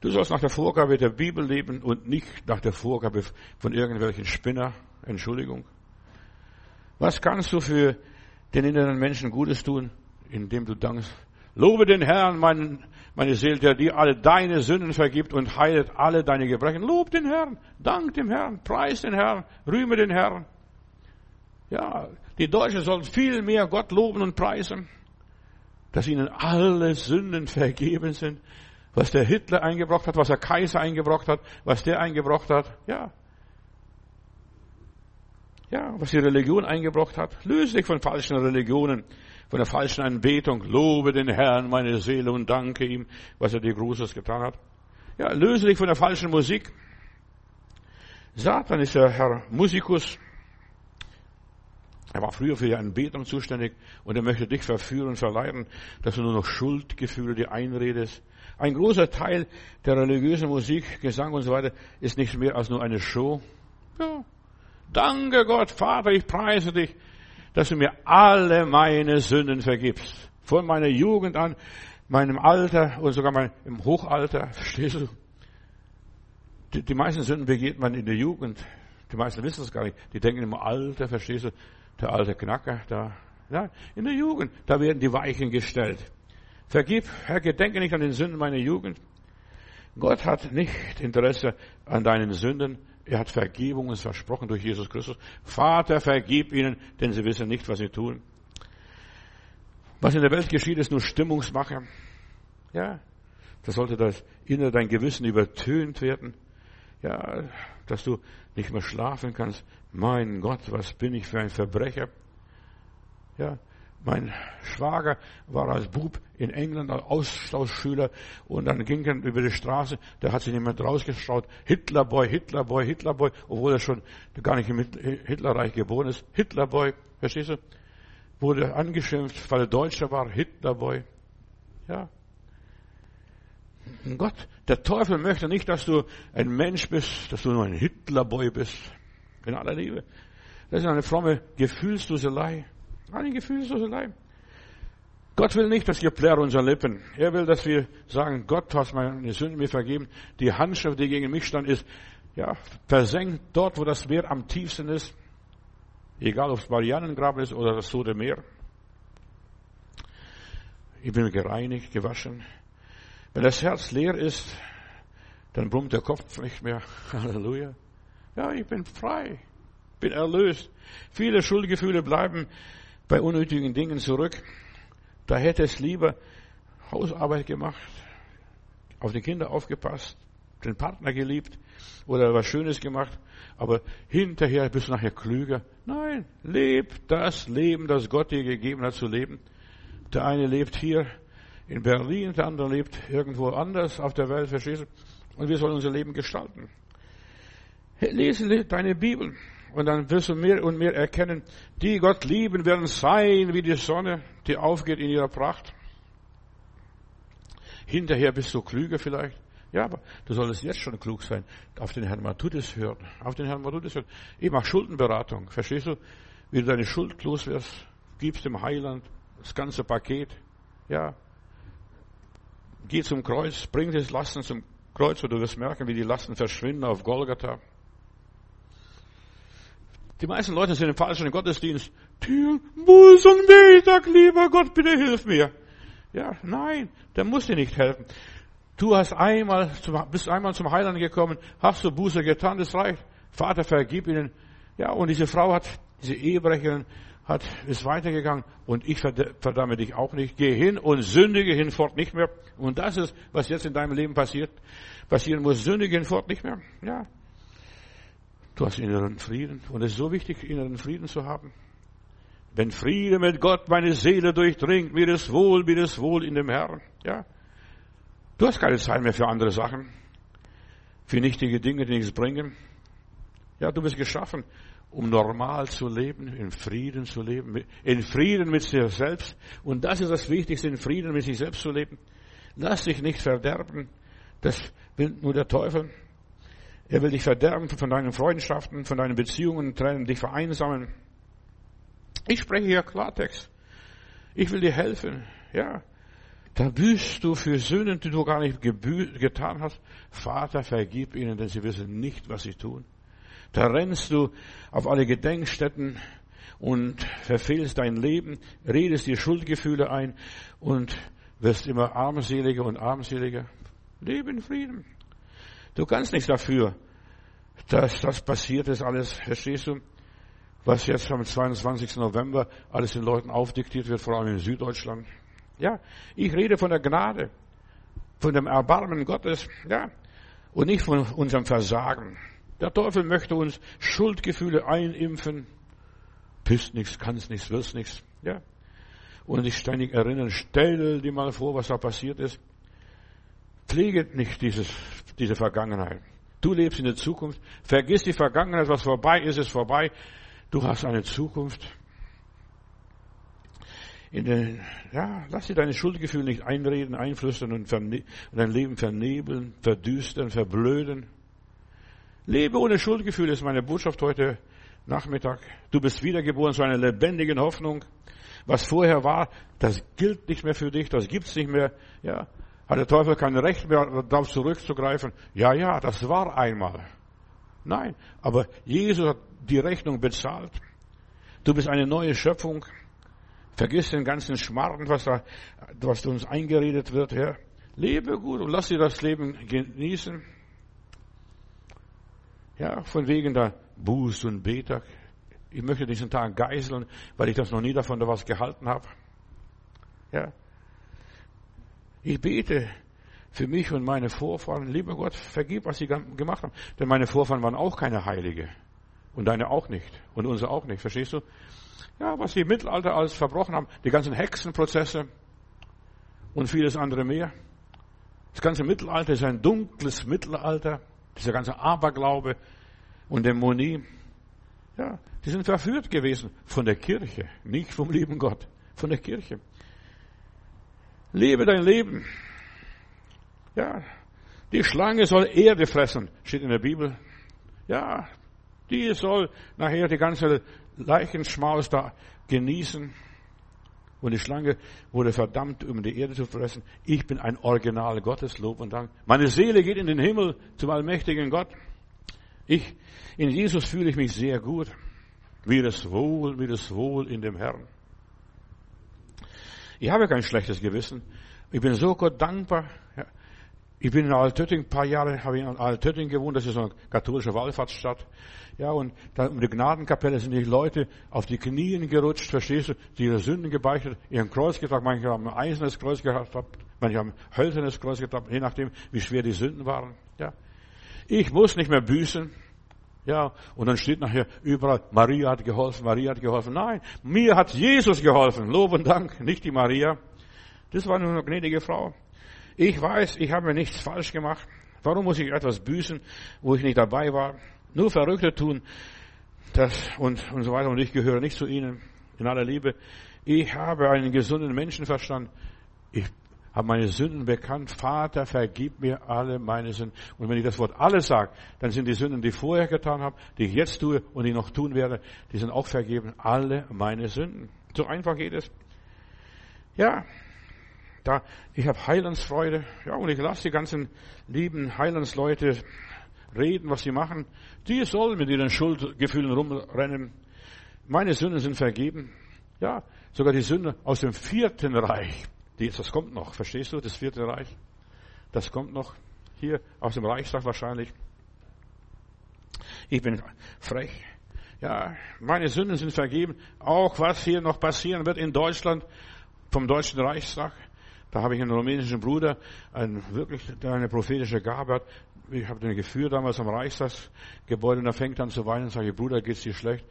Du sollst nach der Vorgabe der Bibel leben und nicht nach der Vorgabe von irgendwelchen Spinner. Entschuldigung. Was kannst du für den inneren Menschen Gutes tun, indem du dankst? Lobe den Herrn, mein, meine Seele, der dir alle deine Sünden vergibt und heilet alle deine Gebrechen. Lob den Herrn, dank dem Herrn, preis den Herrn, rühme den Herrn. Ja, die Deutschen sollen viel mehr Gott loben und preisen, dass ihnen alle Sünden vergeben sind. Was der Hitler eingebracht hat, was der Kaiser eingebracht hat, was der eingebracht hat. Ja, ja, was die Religion eingebracht hat. Löse dich von falschen Religionen, von der falschen Anbetung. Lobe den Herrn, meine Seele, und danke ihm, was er dir Großes getan hat. Ja, löse dich von der falschen Musik. Satan ist der Herr Musikus. Er war früher für die Anbetung zuständig und er möchte dich verführen und verleiten, dass du nur noch Schuldgefühle dir einredest. Ein großer Teil der religiösen Musik, Gesang und so weiter ist nichts mehr als nur eine Show. Ja, Danke Gott, Vater, ich preise dich, dass du mir alle meine Sünden vergibst. Von meiner Jugend an, meinem Alter und sogar mein, im Hochalter. Verstehst du? Die, die meisten Sünden begeht man in der Jugend. Die meisten wissen es gar nicht. Die denken im Alter, verstehst du? Der alte Knacker da. Ja, in der Jugend, da werden die Weichen gestellt. Vergib, Herr, gedenke nicht an den Sünden meiner Jugend. Gott hat nicht Interesse an deinen Sünden, er hat Vergebung uns versprochen durch Jesus Christus. Vater, vergib ihnen, denn sie wissen nicht, was sie tun. Was in der Welt geschieht, ist nur Stimmungsmache. Ja, das sollte das Innere, dein Gewissen übertönt werden. Ja, dass du nicht mehr schlafen kannst. Mein Gott, was bin ich für ein Verbrecher? Ja, mein Schwager war als Bub in England als Austauschschüler und dann ging er über die Straße, da hat sich jemand rausgeschaut, Hitlerboy, Hitlerboy, Hitlerboy, obwohl er schon gar nicht im Hitlerreich geboren ist. Hitlerboy, verstehst du? Wurde angeschimpft, weil er Deutscher war, Hitlerboy. Ja. Gott, der Teufel möchte nicht, dass du ein Mensch bist, dass du nur ein Hitlerboy bist. In aller Liebe. Das ist eine fromme Gefühlsduselei. Eine Gefühlsloselei. Gott will nicht das Geplärr unserer Lippen. Er will, dass wir sagen, Gott hat meine Sünden mir vergeben. Die Handschrift, die gegen mich stand, ist, ja, versenkt dort, wo das Meer am tiefsten ist. Egal, ob es Marianengraben ist oder das Tote Meer. Ich bin gereinigt, gewaschen. Wenn das Herz leer ist, dann brummt der Kopf nicht mehr. Halleluja. Ja, ich bin frei. Bin erlöst. Viele Schuldgefühle bleiben bei unnötigen Dingen zurück. Da hätte es lieber Hausarbeit gemacht, auf die Kinder aufgepasst, den Partner geliebt oder was Schönes gemacht, aber hinterher bist du nachher klüger. Nein, leb das Leben, das Gott dir gegeben hat zu leben. Der eine lebt hier in Berlin, der andere lebt irgendwo anders auf der Welt, verstehst du? Und wir sollen unser Leben gestalten. Lese deine Bibel. Und dann wirst du mehr und mehr erkennen, die Gott lieben werden sein wie die Sonne, die aufgeht in ihrer Pracht. Hinterher bist du klüger vielleicht. Ja, aber du solltest jetzt schon klug sein. Auf den Herrn Matthäus hören. Auf den Herrn Matthäus hören. Ich mache Schuldenberatung. Verstehst du? Wie du deine Schuld los wirst, gibst dem Heiland das ganze Paket. Ja. Geh zum Kreuz, bring das Lasten zum Kreuz und du wirst merken, wie die Lasten verschwinden auf Golgatha. Die meisten Leute sind im falschen Gottesdienst. Tür, Buß und sag lieber Gott, bitte hilf mir. Ja, nein, der muss dir nicht helfen. Du hast einmal, bist einmal zum Heiland gekommen, hast du Buße getan, das reicht. Vater, vergib ihnen. Ja, und diese Frau hat, diese Ehebrecherin, hat, ist weitergegangen und ich verdamme dich auch nicht. Geh hin und sündige hinfort nicht mehr. Und das ist, was jetzt in deinem Leben passiert, passieren muss. Sündige hinfort nicht mehr. Ja. Du hast inneren Frieden. Und es ist so wichtig, inneren Frieden zu haben. Wenn Friede mit Gott meine Seele durchdringt, mir ist wohl, mir ist wohl in dem Herrn. Ja. Du hast keine Zeit mehr für andere Sachen. Für nichtige Dinge, die nichts bringen. Ja, du bist geschaffen, um normal zu leben, in Frieden zu leben, in Frieden mit sich selbst. Und das ist das Wichtigste, in Frieden mit sich selbst zu leben. Lass dich nicht verderben. Das will nur der Teufel. Er will dich verderben von deinen Freundschaften, von deinen Beziehungen trennen, dich vereinsamen. Ich spreche hier Klartext. Ich will dir helfen. Ja. Da büßt du für Sünden, die du gar nicht getan hast. Vater, vergib ihnen, denn sie wissen nicht, was sie tun. Da rennst du auf alle Gedenkstätten und verfehlst dein Leben, redest dir Schuldgefühle ein und wirst immer armseliger und armseliger. Lebe in Frieden. Du kannst nichts dafür, dass das passiert ist alles, verstehst du? Was jetzt am 22. November alles den Leuten aufdiktiert wird, vor allem in Süddeutschland. Ja, ich rede von der Gnade, von dem Erbarmen Gottes, ja, und nicht von unserem Versagen. Der Teufel möchte uns Schuldgefühle einimpfen. Bist nichts, kannst nichts, willst nichts, ja. Und dich ständig erinnern, stell dir mal vor, was da passiert ist. Pflege nicht dieses, diese Vergangenheit. Du lebst in der Zukunft. Vergiss die Vergangenheit, was vorbei ist, ist vorbei. Du hast eine Zukunft. In den, ja, lass dir deine Schuldgefühle nicht einreden, einflüstern und, und dein Leben vernebeln, verdüstern, verblöden. Lebe ohne Schuldgefühle ist meine Botschaft heute Nachmittag. Du bist wiedergeboren zu einer lebendigen Hoffnung. Was vorher war, das gilt nicht mehr für dich, das gibt's nicht mehr. Ja, hat der Teufel kein Recht mehr, darauf zurückzugreifen? Ja, ja, das war einmal. Nein, aber Jesus hat die Rechnung bezahlt. Du bist eine neue Schöpfung. Vergiss den ganzen Schmarrn, was da, was uns eingeredet wird, Herr. Lebe gut und lass dir das Leben genießen. Ja, von wegen der Buß und Betag. Ich möchte diesen Tag geißeln, weil ich das noch nie davon was gehalten habe. Ja, ich bete für mich und meine Vorfahren. Lieber Gott, vergib, was sie gemacht haben. Denn meine Vorfahren waren auch keine Heilige. Und deine auch nicht. Und unsere auch nicht. Verstehst du? Ja, was sie im Mittelalter alles verbrochen haben. Die ganzen Hexenprozesse. Und vieles andere mehr. Das ganze Mittelalter ist ein dunkles Mittelalter. Dieser ganze Aberglaube und Dämonie. Ja, die sind verführt gewesen von der Kirche. Nicht vom lieben Gott. Von der Kirche. Lebe dein Leben. Ja, die Schlange soll Erde fressen, steht in der Bibel. Ja, die soll nachher die ganze Leichenschmaus da genießen. Und die Schlange wurde verdammt, um die Erde zu fressen. Ich bin ein Original Gottes, Lob und Dank. Meine Seele geht in den Himmel zum allmächtigen Gott. Ich, in Jesus fühle ich mich sehr gut. Wie das Wohl, wie das Wohl in dem Herrn. Ich habe kein schlechtes Gewissen. Ich bin so Gott dankbar. Ich bin in Altötting, ein paar Jahre habe ich in Altötting gewohnt, das ist eine katholische Wallfahrtsstadt. Ja, und da um die Gnadenkapelle sind die Leute auf die Knien gerutscht, verstehst du, die ihre Sünden gebeichtet, ihren Kreuz getragen, manche haben ein eisernes Kreuz gehabt, manche haben ein hölzernes Kreuz getragen, je nachdem, wie schwer die Sünden waren. Ja. Ich muss nicht mehr büßen. Ja, und dann steht nachher überall, Maria hat geholfen, Maria hat geholfen. Nein, mir hat Jesus geholfen. Lob und Dank, nicht die Maria. Das war nur eine gnädige Frau. Ich weiß, ich habe nichts falsch gemacht. Warum muss ich etwas büßen, wo ich nicht dabei war? Nur Verrückte tun das und, und so weiter. Und ich gehöre nicht zu ihnen in aller Liebe. Ich habe einen gesunden Menschenverstand. Ich habe meine Sünden bekannt. Vater, vergib mir alle meine Sünden. Und wenn ich das Wort alle sage, dann sind die Sünden, die ich vorher getan habe, die ich jetzt tue und die ich noch tun werde, die sind auch vergeben. Alle meine Sünden. So einfach geht es. Ja, da, ich habe Heilandsfreude. Ja, und ich lasse die ganzen lieben Heilandsleute reden, was sie machen. Die sollen mit ihren Schuldgefühlen rumrennen. Meine Sünden sind vergeben. Ja, sogar die Sünde aus dem vierten Reich das kommt noch, verstehst du? Das vierte Reich. Das kommt noch hier aus dem Reichstag wahrscheinlich. Ich bin frech. Ja, meine Sünden sind vergeben. Auch was hier noch passieren wird in Deutschland vom Deutschen Reichstag. Da habe ich einen rumänischen Bruder, ein, wirklich, der eine prophetische Gabe hat. Ich habe den geführt damals am Reichstagsgebäude und er fängt an zu weinen und sagt, Bruder, geht's dir schlecht?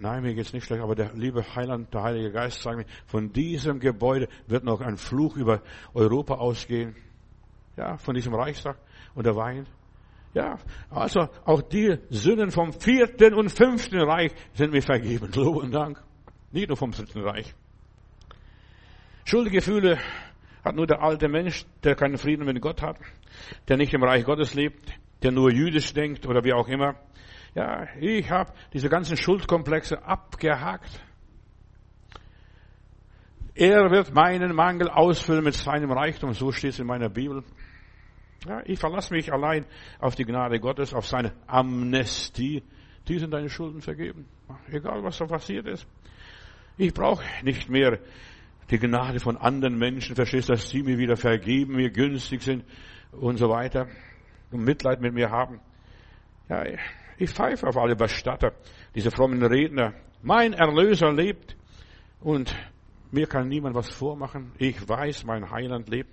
Nein, mir geht's nicht schlecht, aber der liebe Heiland, der Heilige Geist sagt mir, von diesem Gebäude wird noch ein Fluch über Europa ausgehen. Ja, von diesem Reichstag. Und er weint. Ja, also auch die Sünden vom vierten und fünften Reich sind mir vergeben. Lob und Dank. Nicht nur vom dritten Reich. Schuldgefühle hat nur der alte Mensch, der keinen Frieden mit Gott hat, der nicht im Reich Gottes lebt, der nur jüdisch denkt oder wie auch immer. Ja, ich habe diese ganzen Schuldkomplexe abgehakt. Er wird meinen Mangel ausfüllen mit seinem Reichtum, so steht es in meiner Bibel. Ja, ich verlasse mich allein auf die Gnade Gottes, auf seine Amnestie. die sind deine Schulden vergeben. Egal, was da passiert ist. Ich brauche nicht mehr die Gnade von anderen Menschen, verstehst, dass sie mir wieder vergeben, mir günstig sind und so weiter und Mitleid mit mir haben. Ja, ich pfeife auf alle Bestatter, diese frommen Redner. Mein Erlöser lebt und mir kann niemand was vormachen. Ich weiß, mein Heiland lebt.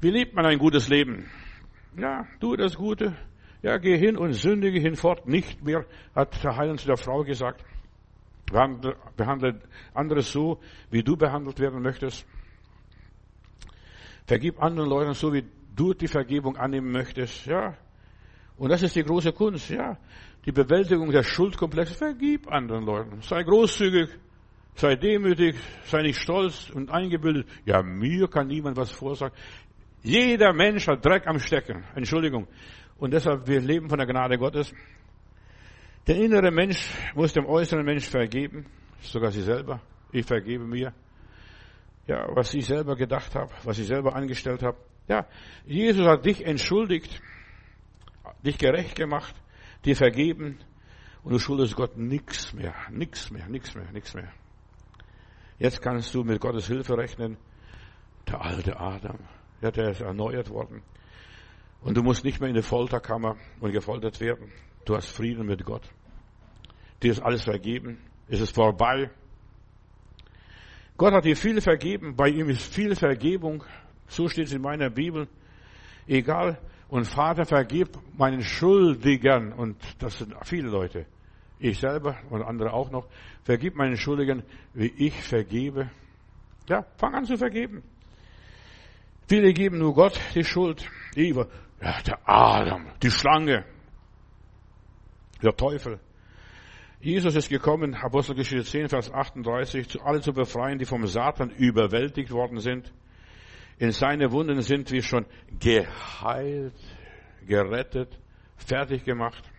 Wie lebt man ein gutes Leben? Ja, tu das Gute. Ja, geh hin und sündige hinfort nicht mehr, hat der Heiland zu der Frau gesagt. Behandle andere so, wie du behandelt werden möchtest. Vergib anderen Leuten so, wie du die Vergebung annehmen möchtest. Ja. Und das ist die große Kunst. Ja. Die Bewältigung der Schuldkomplexe. Vergib anderen Leuten. Sei großzügig. Sei demütig. Sei nicht stolz und eingebildet. Ja, mir kann niemand was vorsagen. Jeder Mensch hat Dreck am Stecken. Entschuldigung. Und deshalb, wir leben von der Gnade Gottes. Der innere Mensch muss dem äußeren Mensch vergeben, sogar sie selber. Ich vergebe mir. Ja, was ich selber gedacht habe, was ich selber angestellt habe. Ja, Jesus hat dich entschuldigt, dich gerecht gemacht, dir vergeben und du schuldest Gott nichts mehr, nichts mehr, nichts mehr, nichts mehr. Jetzt kannst du mit Gottes Hilfe rechnen. Der alte Adam, ja, der ist erneuert worden. Und du musst nicht mehr in die Folterkammer und gefoltert werden. Du hast Frieden mit Gott. Dir ist alles vergeben. Es ist vorbei. Gott hat dir viel vergeben. Bei ihm ist viel Vergebung. So steht es in meiner Bibel. Egal. Und Vater, vergib meinen Schuldigern. Und das sind viele Leute. Ich selber und andere auch noch. Vergib meinen Schuldigern, wie ich vergebe. Ja, fang an zu vergeben. Viele geben nur Gott die Schuld. Eva, ja, der Adam, die Schlange, der Teufel. Jesus ist gekommen, Apostelgeschichte 10, Vers 38, zu alle zu befreien, die vom Satan überwältigt worden sind. In seine Wunden sind wir schon geheilt, gerettet, fertig gemacht.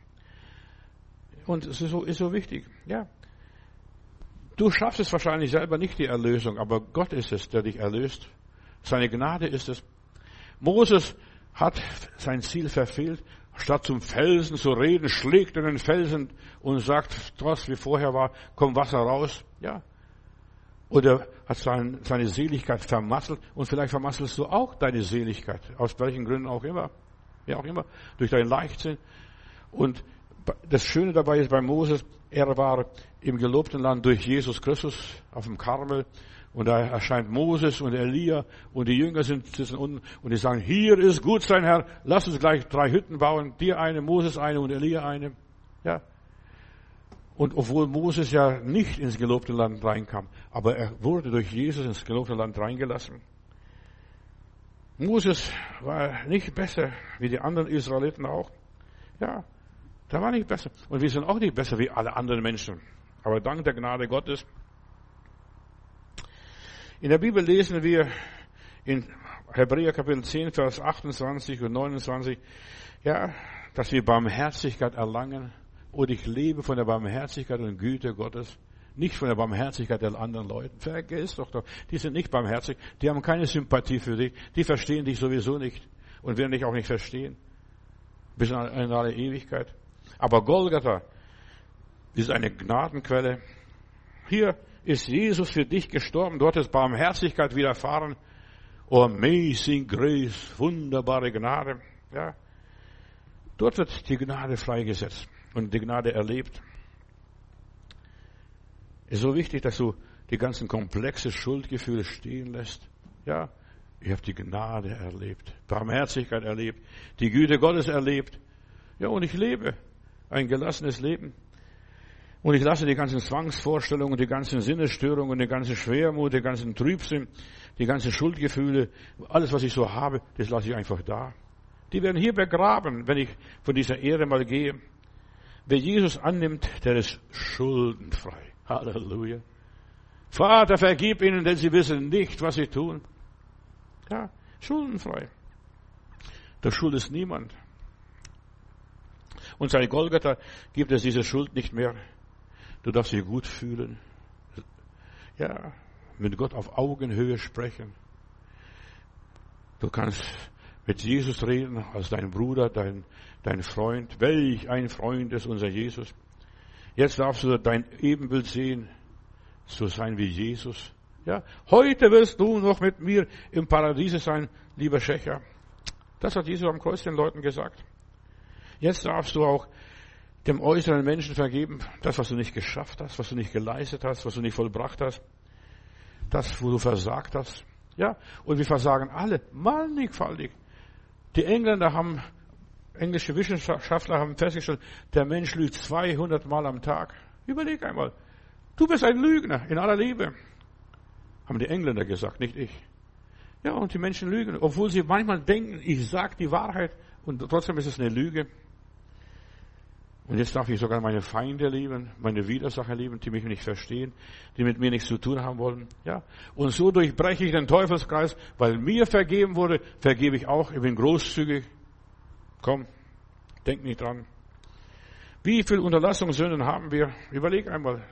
Und es ist so, ist so wichtig, ja. Du schaffst es wahrscheinlich selber nicht, die Erlösung, aber Gott ist es, der dich erlöst. Seine Gnade ist es. Moses hat sein Ziel verfehlt. Statt zum Felsen zu reden, schlägt er den Felsen und sagt, trotz wie vorher war, komm Wasser raus. Ja. Oder hat sein, seine Seligkeit vermasselt und vielleicht vermasselst du auch deine Seligkeit. Aus welchen Gründen auch immer. Ja, auch immer. Durch deinen Leichtsinn. Und das Schöne dabei ist bei Moses, er war im gelobten Land durch Jesus Christus auf dem Karmel und da erscheint Moses und Elia und die Jünger sind, sitzen unten und die sagen, hier ist gut sein Herr, lass uns gleich drei Hütten bauen, dir eine, Moses eine und Elia eine. Ja. Und obwohl Moses ja nicht ins gelobte Land reinkam, aber er wurde durch Jesus ins gelobte Land reingelassen. Moses war nicht besser wie die anderen Israeliten auch. Ja, da war nicht besser. Und wir sind auch nicht besser wie alle anderen Menschen. Aber dank der Gnade Gottes in der Bibel lesen wir in Hebräer Kapitel 10, Vers 28 und 29, ja, dass wir Barmherzigkeit erlangen und ich lebe von der Barmherzigkeit und Güte Gottes, nicht von der Barmherzigkeit der anderen Leute. Vergiss doch doch, die sind nicht barmherzig, die haben keine Sympathie für dich, die verstehen dich sowieso nicht und werden dich auch nicht verstehen. Bis in alle Ewigkeit. Aber Golgatha ist eine Gnadenquelle. Hier ist Jesus für dich gestorben. Dort ist Barmherzigkeit widerfahren. Oh, amazing grace, wunderbare Gnade. Ja. Dort wird die Gnade freigesetzt und die Gnade erlebt. Es ist so wichtig, dass du die ganzen komplexe Schuldgefühle stehen lässt. Ja, ich habe die Gnade erlebt, Barmherzigkeit erlebt, die Güte Gottes erlebt. Ja, und ich lebe ein gelassenes Leben. Und ich lasse die ganzen Zwangsvorstellungen, die ganzen Sinnesstörungen, die ganze Schwermut, die ganzen Trübsinn, die ganzen Schuldgefühle, alles, was ich so habe, das lasse ich einfach da. Die werden hier begraben, wenn ich von dieser Erde mal gehe. Wer Jesus annimmt, der ist schuldenfrei. Halleluja. Vater, vergib ihnen, denn sie wissen nicht, was sie tun. Ja, schuldenfrei. Der Schuld ist niemand. Und seit Golgatha gibt es diese Schuld nicht mehr. Du darfst dich gut fühlen. Ja, mit Gott auf Augenhöhe sprechen. Du kannst mit Jesus reden als dein Bruder, dein, dein Freund. Welch ein Freund ist unser Jesus. Jetzt darfst du dein Ebenbild sehen, so sein wie Jesus. Ja, heute wirst du noch mit mir im Paradiese sein, lieber Schächer. Das hat Jesus am Kreuz den Leuten gesagt. Jetzt darfst du auch dem äußeren Menschen vergeben, das, was du nicht geschafft hast, was du nicht geleistet hast, was du nicht vollbracht hast, das, wo du versagt hast. Ja, und wir versagen alle, mannigfaltig. Die Engländer haben, englische Wissenschaftler haben festgestellt, der Mensch lügt 200 Mal am Tag. Überleg einmal. Du bist ein Lügner in aller Liebe. Haben die Engländer gesagt, nicht ich. Ja, und die Menschen lügen, obwohl sie manchmal denken, ich sage die Wahrheit und trotzdem ist es eine Lüge. Und jetzt darf ich sogar meine Feinde lieben, meine Widersacher lieben, die mich nicht verstehen, die mit mir nichts zu tun haben wollen. Ja. Und so durchbreche ich den Teufelskreis, weil mir vergeben wurde, vergebe ich auch. Ich bin großzügig. Komm, denk nicht dran. Wie viel Unterlassungssünden haben wir? Überleg einmal.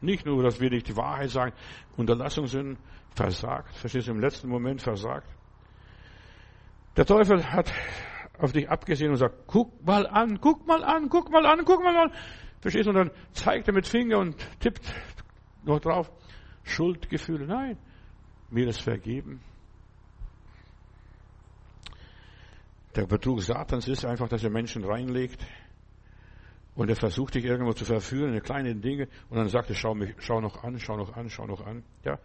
Nicht nur, dass wir nicht die Wahrheit sagen. Unterlassungssünden versagt. Verstehst du, im letzten Moment versagt. Der Teufel hat auf dich abgesehen und sagt, guck mal an, guck mal an, guck mal an, guck mal an. Verstehst du? Und dann zeigt er mit Finger und tippt noch drauf. Schuldgefühle. Nein, mir ist vergeben. Der Betrug Satans ist einfach, dass er Menschen reinlegt und er versucht dich irgendwo zu verführen in kleine Dinge und dann sagt er, schau mich, schau noch an, schau noch an, schau noch an. Ja,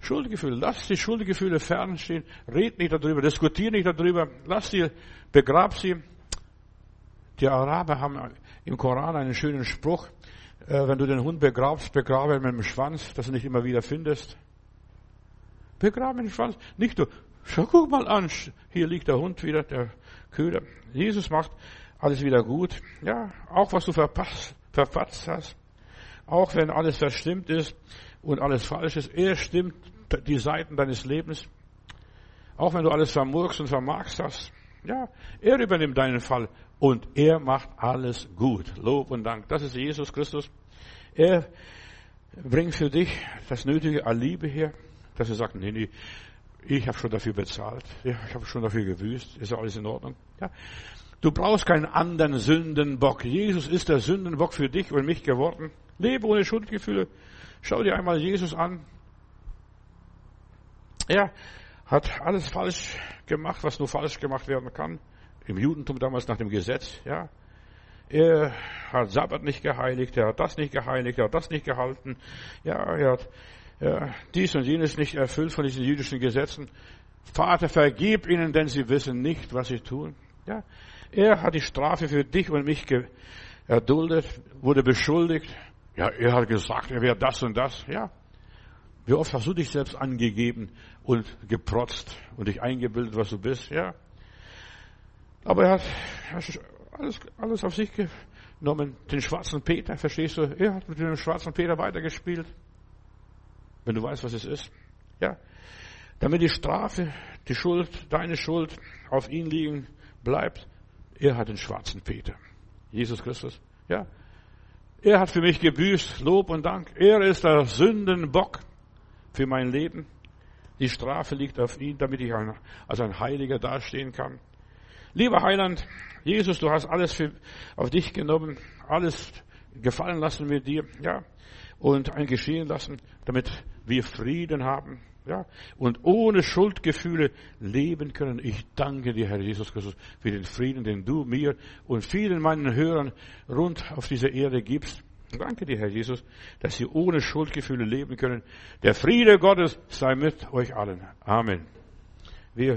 Schuldgefühle. Lass die Schuldgefühle fernstehen. Red nicht darüber. Diskutier nicht darüber. Lass sie, begrab sie. Die Araber haben im Koran einen schönen Spruch. Äh, wenn du den Hund begrabst, begrabe ihn mit dem Schwanz, dass du nicht immer wieder findest. Begrabe mit dem Schwanz. Nicht du. Schau, guck mal an. Hier liegt der Hund wieder, der Köder. Jesus macht alles wieder gut. Ja, auch was du verpasst, verpatzt hast. Auch wenn alles verstimmt ist und alles falsch ist. Er stimmt die Seiten deines Lebens. Auch wenn du alles vermurkst und vermagst hast. Ja, er übernimmt deinen Fall und er macht alles gut. Lob und Dank. Das ist Jesus Christus. Er bringt für dich das nötige Alibi her, dass er sagt, nee, nee, ich habe schon dafür bezahlt. Ich habe schon dafür gewüßt. Ist alles in Ordnung? Ja. Du brauchst keinen anderen Sündenbock. Jesus ist der Sündenbock für dich und mich geworden. Lebe ohne Schuldgefühle. Schau dir einmal Jesus an. Er hat alles falsch gemacht, was nur falsch gemacht werden kann. Im Judentum damals nach dem Gesetz, ja. Er hat Sabbat nicht geheiligt, er hat das nicht geheiligt, er hat das nicht gehalten. Ja, er hat ja, dies und jenes nicht erfüllt von diesen jüdischen Gesetzen. Vater, vergib ihnen, denn sie wissen nicht, was sie tun. Ja, er hat die Strafe für dich und mich erduldet, wurde beschuldigt, ja, er hat gesagt, er wäre das und das. Ja. Wie oft hast du dich selbst angegeben und geprotzt und dich eingebildet, was du bist? Ja. Aber er hat alles, alles auf sich genommen. Den schwarzen Peter, verstehst du? Er hat mit dem schwarzen Peter weitergespielt. Wenn du weißt, was es ist. Ja. Damit die Strafe, die Schuld, deine Schuld auf ihn liegen bleibt. Er hat den schwarzen Peter. Jesus Christus. Ja. Er hat für mich gebüßt, Lob und Dank. Er ist der Sündenbock für mein Leben. Die Strafe liegt auf ihn, damit ich als ein Heiliger dastehen kann. Lieber Heiland, Jesus, du hast alles für, auf dich genommen, alles gefallen lassen mit dir, ja, und ein geschehen lassen, damit wir Frieden haben, ja, und ohne Schuldgefühle leben können. Ich danke dir, Herr Jesus Christus, für den Frieden, den du mir und vielen meinen Hörern rund auf dieser Erde gibst. Danke dir, Herr Jesus, dass sie ohne Schuldgefühle leben können. Der Friede Gottes sei mit euch allen. Amen.